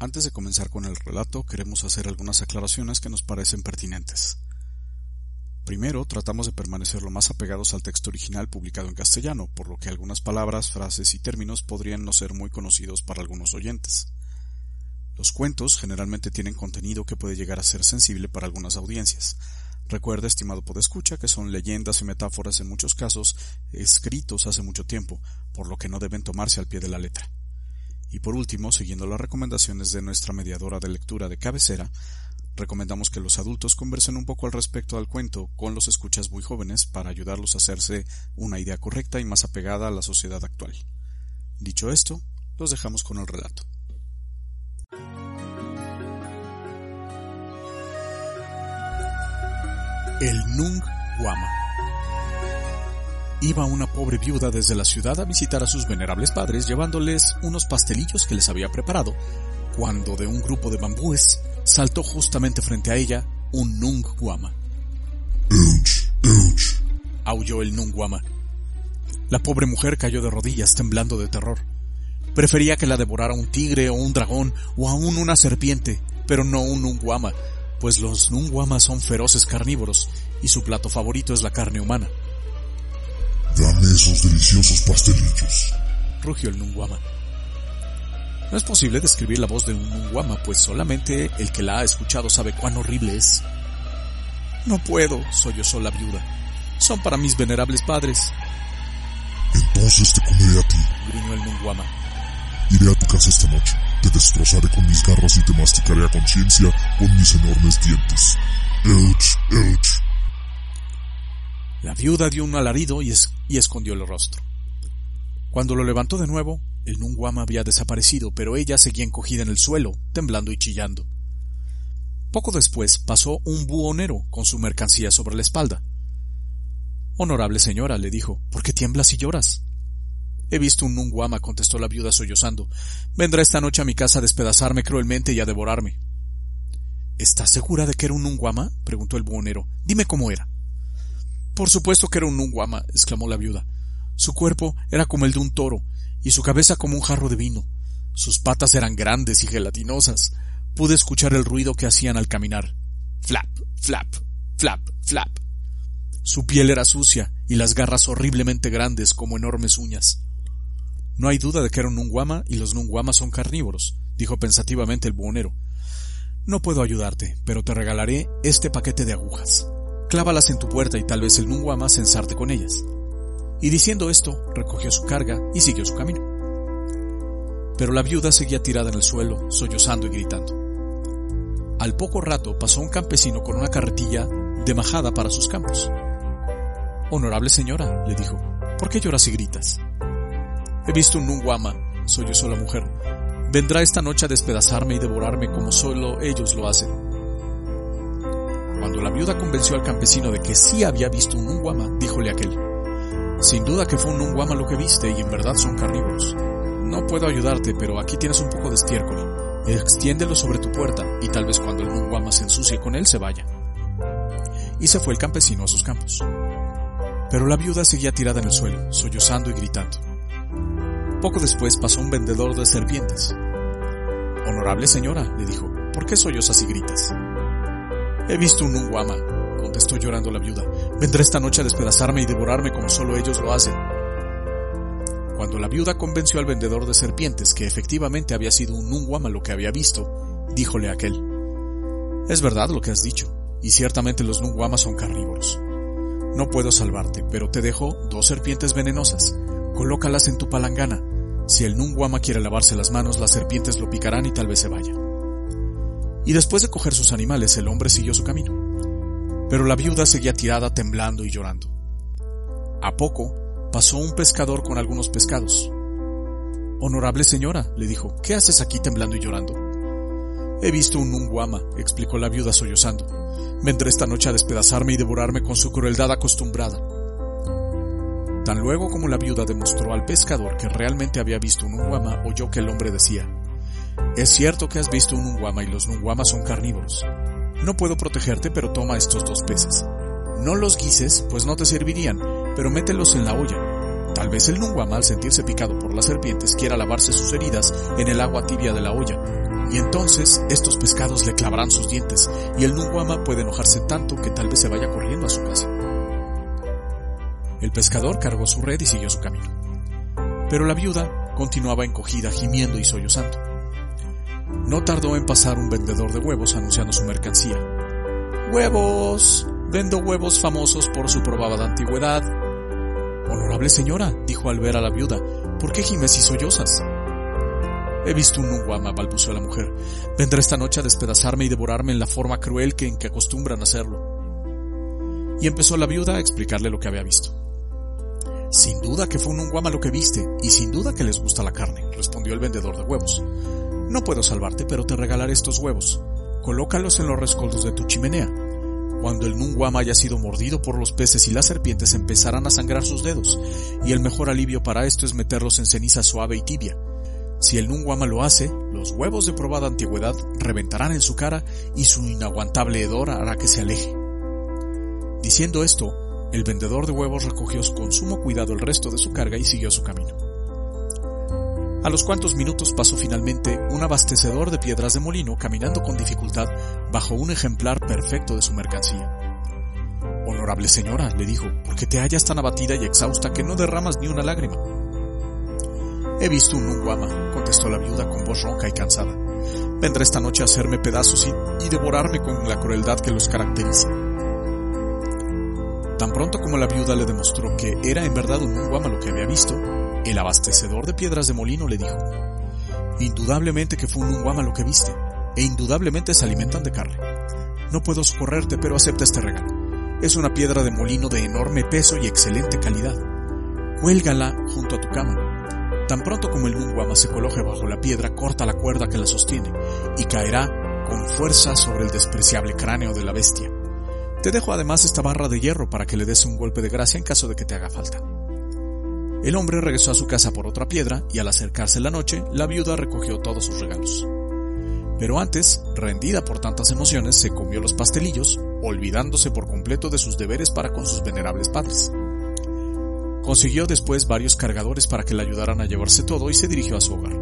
Antes de comenzar con el relato, queremos hacer algunas aclaraciones que nos parecen pertinentes. Primero, tratamos de permanecer lo más apegados al texto original publicado en castellano, por lo que algunas palabras, frases y términos podrían no ser muy conocidos para algunos oyentes. Los cuentos generalmente tienen contenido que puede llegar a ser sensible para algunas audiencias. Recuerda, estimado podescucha, que son leyendas y metáforas en muchos casos escritos hace mucho tiempo, por lo que no deben tomarse al pie de la letra. Y por último, siguiendo las recomendaciones de nuestra mediadora de lectura de cabecera, recomendamos que los adultos conversen un poco al respecto al cuento con los escuchas muy jóvenes para ayudarlos a hacerse una idea correcta y más apegada a la sociedad actual. Dicho esto, los dejamos con el relato. El Nung Wama Iba una pobre viuda desde la ciudad a visitar a sus venerables padres llevándoles unos pastelillos que les había preparado, cuando de un grupo de bambúes saltó justamente frente a ella un Nungwama. Aulló el Nungwama. La pobre mujer cayó de rodillas temblando de terror. Prefería que la devorara un tigre o un dragón o aún una serpiente, pero no un Nungwama, pues los Nungwamas son feroces carnívoros y su plato favorito es la carne humana. Esos deliciosos pastelillos. rugió el Nungwama. No es posible describir la voz de un Nungwama, pues solamente el que la ha escuchado sabe cuán horrible es. No puedo, sollozó la viuda. Son para mis venerables padres, Entonces te comeré a ti. gruñó el Nungwama. Iré a tu casa esta noche. Te destrozaré con mis garras y te masticaré a conciencia con mis enormes dientes. ¡Ouch! ¡Ouch! La viuda dio un alarido y, y escondió el rostro. Cuando lo levantó de nuevo, el Nungwama había desaparecido, pero ella seguía encogida en el suelo, temblando y chillando. Poco después pasó un buhonero con su mercancía sobre la espalda. Honorable señora, le dijo, ¿por qué tiemblas y lloras? He visto un Nungwama, contestó la viuda sollozando. Vendrá esta noche a mi casa a despedazarme cruelmente y a devorarme. ¿Estás segura de que era un Nungwama? preguntó el buhonero. Dime cómo era. Por supuesto que era un Nungwama, exclamó la viuda. Su cuerpo era como el de un toro, y su cabeza como un jarro de vino. Sus patas eran grandes y gelatinosas. Pude escuchar el ruido que hacían al caminar. Flap, flap, flap, flap. Su piel era sucia y las garras horriblemente grandes como enormes uñas. No hay duda de que era un nunguama y los nunguamas son carnívoros, dijo pensativamente el buhonero. No puedo ayudarte, pero te regalaré este paquete de agujas. Clávalas en tu puerta y tal vez el nunguama se ensarte con ellas. Y diciendo esto, recogió su carga y siguió su camino. Pero la viuda seguía tirada en el suelo, sollozando y gritando. Al poco rato pasó un campesino con una carretilla de majada para sus campos. Honorable señora, le dijo, ¿por qué lloras y gritas? He visto un nunguama, sollozó la mujer. Vendrá esta noche a despedazarme y devorarme como solo ellos lo hacen. Cuando la viuda convenció al campesino de que sí había visto un nunguama, díjole aquel, sin duda que fue un nunguama lo que viste y en verdad son carnívoros. No puedo ayudarte, pero aquí tienes un poco de estiércol. Extiéndelo sobre tu puerta y tal vez cuando el nunguama se ensucie con él se vaya. Y se fue el campesino a sus campos. Pero la viuda seguía tirada en el suelo, sollozando y gritando. Poco después pasó un vendedor de serpientes. Honorable señora, le dijo, ¿por qué sollozas y gritas? He visto un nunguama, contestó llorando la viuda. Vendrá esta noche a despedazarme y devorarme como solo ellos lo hacen. Cuando la viuda convenció al vendedor de serpientes que efectivamente había sido un nunguama lo que había visto, díjole aquel, Es verdad lo que has dicho, y ciertamente los nunguamas son carnívoros. No puedo salvarte, pero te dejo dos serpientes venenosas. Colócalas en tu palangana. Si el nunguama quiere lavarse las manos, las serpientes lo picarán y tal vez se vaya. Y después de coger sus animales, el hombre siguió su camino. Pero la viuda seguía tirada temblando y llorando. A poco pasó un pescador con algunos pescados. Honorable señora, le dijo, ¿qué haces aquí temblando y llorando? He visto un nunguama, explicó la viuda sollozando. Vendré esta noche a despedazarme y devorarme con su crueldad acostumbrada. Tan luego como la viuda demostró al pescador que realmente había visto un nunguama, oyó que el hombre decía, Es cierto que has visto un nunguama y los nunguamas son carnívoros. No puedo protegerte, pero toma estos dos peces. No los guises, pues no te servirían, pero mételos en la olla. Tal vez el nunguama, al sentirse picado por las serpientes, quiera lavarse sus heridas en el agua tibia de la olla. Y entonces estos pescados le clavarán sus dientes y el Nunguama puede enojarse tanto que tal vez se vaya corriendo a su casa. El pescador cargó su red y siguió su camino. Pero la viuda continuaba encogida, gimiendo y sollozando. No tardó en pasar un vendedor de huevos anunciando su mercancía. ¡Huevos! Vendo huevos famosos por su probada antigüedad. Honorable señora, dijo al ver a la viuda, ¿por qué gimes y sollozas? He visto un nunguama, balbuceó la mujer. Vendrá esta noche a despedazarme y devorarme en la forma cruel que en que acostumbran hacerlo. Y empezó la viuda a explicarle lo que había visto. Sin duda que fue un nunguama lo que viste, y sin duda que les gusta la carne, respondió el vendedor de huevos. No puedo salvarte, pero te regalaré estos huevos. Colócalos en los rescoldos de tu chimenea. Cuando el nunguama haya sido mordido por los peces y las serpientes empezarán a sangrar sus dedos, y el mejor alivio para esto es meterlos en ceniza suave y tibia. Si el nunguama lo hace, los huevos de probada antigüedad reventarán en su cara y su inaguantable hedor hará que se aleje. Diciendo esto, el vendedor de huevos recogió con sumo cuidado el resto de su carga y siguió su camino. A los cuantos minutos pasó finalmente un abastecedor de piedras de molino caminando con dificultad bajo un ejemplar perfecto de su mercancía. Honorable señora, le dijo, ¿por qué te hallas tan abatida y exhausta que no derramas ni una lágrima? He visto un nunguama, contestó la viuda con voz ronca y cansada. Vendrá esta noche a hacerme pedazos y, y devorarme con la crueldad que los caracteriza. Tan pronto como la viuda le demostró que era en verdad un nunguama lo que había visto, el abastecedor de piedras de molino le dijo, Indudablemente que fue un nunguama lo que viste, e indudablemente se alimentan de carne. No puedo socorrerte, pero acepta este regalo. Es una piedra de molino de enorme peso y excelente calidad. Cuélgala junto a tu cama. Tan pronto como el nunguama se coloque bajo la piedra, corta la cuerda que la sostiene y caerá con fuerza sobre el despreciable cráneo de la bestia. Te dejo además esta barra de hierro para que le des un golpe de gracia en caso de que te haga falta. El hombre regresó a su casa por otra piedra y al acercarse la noche, la viuda recogió todos sus regalos. Pero antes, rendida por tantas emociones, se comió los pastelillos, olvidándose por completo de sus deberes para con sus venerables padres. Consiguió después varios cargadores para que le ayudaran a llevarse todo y se dirigió a su hogar.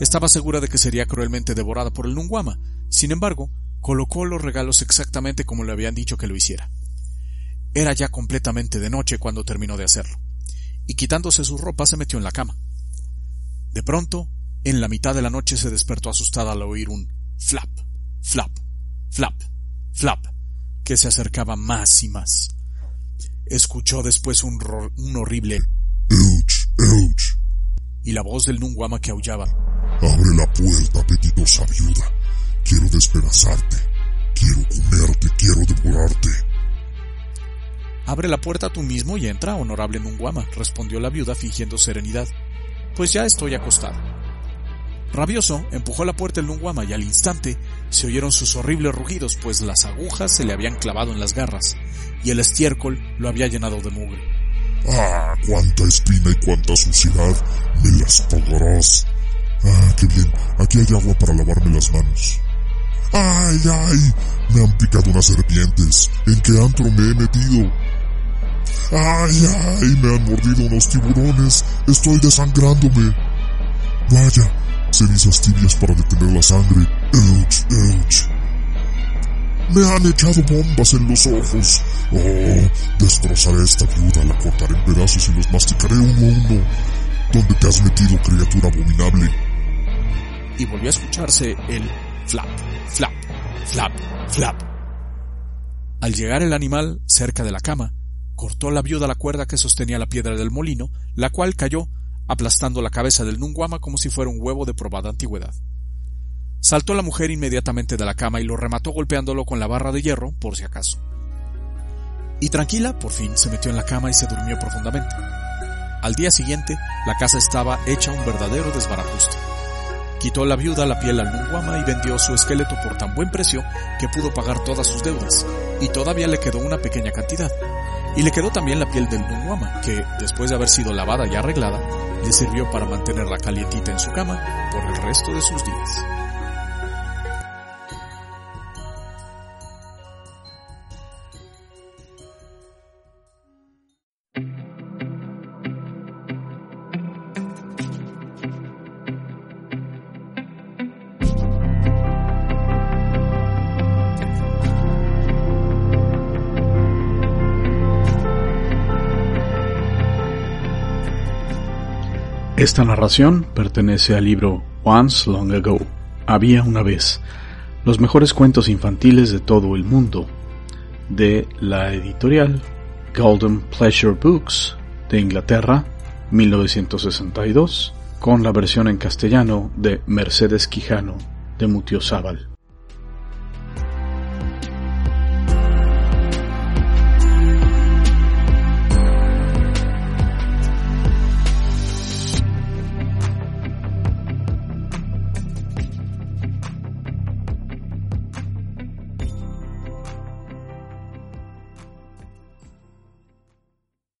Estaba segura de que sería cruelmente devorada por el Nunguama, sin embargo, colocó los regalos exactamente como le habían dicho que lo hiciera. Era ya completamente de noche cuando terminó de hacerlo, y quitándose su ropa se metió en la cama. De pronto, en la mitad de la noche se despertó asustada al oír un flap, flap, flap, flap, que se acercaba más y más. Escuchó después un, un horrible ¡Euch! ¡Euch! y la voz del Nunguama que aullaba. Abre la puerta, apetitosa viuda. Quiero despedazarte. Quiero comerte, quiero devorarte. Abre la puerta tú mismo y entra, honorable Nunguama, respondió la viuda fingiendo serenidad. Pues ya estoy acostada. Rabioso, empujó la puerta el Nunguama y al instante se oyeron sus horribles rugidos, pues las agujas se le habían clavado en las garras y el estiércol lo había llenado de mugre. ¡Ah! ¡Cuánta espina y cuánta suciedad! ¡Me las pagarás! ¡Ah, qué bien! Aquí hay agua para lavarme las manos. ¡Ay, ay! Me han picado unas serpientes. ¿En qué antro me he metido? ¡Ay, ay! Me han mordido unos tiburones. Estoy desangrándome. Vaya, cenizas tibias para detener la sangre. ¡Euch, euch! Me han echado bombas en los ojos. Oh, destrozaré a esta viuda, la cortaré en pedazos y los masticaré uno a uno. ¿Dónde te has metido, criatura abominable? Y volvió a escucharse el flap, flap, flap, flap. Al llegar el animal cerca de la cama, cortó la viuda la cuerda que sostenía la piedra del molino, la cual cayó, aplastando la cabeza del nunguama como si fuera un huevo de probada antigüedad. Saltó la mujer inmediatamente de la cama y lo remató golpeándolo con la barra de hierro, por si acaso. Y tranquila, por fin se metió en la cama y se durmió profundamente. Al día siguiente, la casa estaba hecha un verdadero desbarajuste. Quitó la viuda la piel al Nunguama y vendió su esqueleto por tan buen precio que pudo pagar todas sus deudas, y todavía le quedó una pequeña cantidad. Y le quedó también la piel del Nunguama, que, después de haber sido lavada y arreglada, le sirvió para mantenerla calientita en su cama por el resto de sus días. Esta narración pertenece al libro Once Long Ago, Había una vez, los mejores cuentos infantiles de todo el mundo, de la editorial Golden Pleasure Books de Inglaterra, 1962, con la versión en castellano de Mercedes Quijano de Mutiozábal.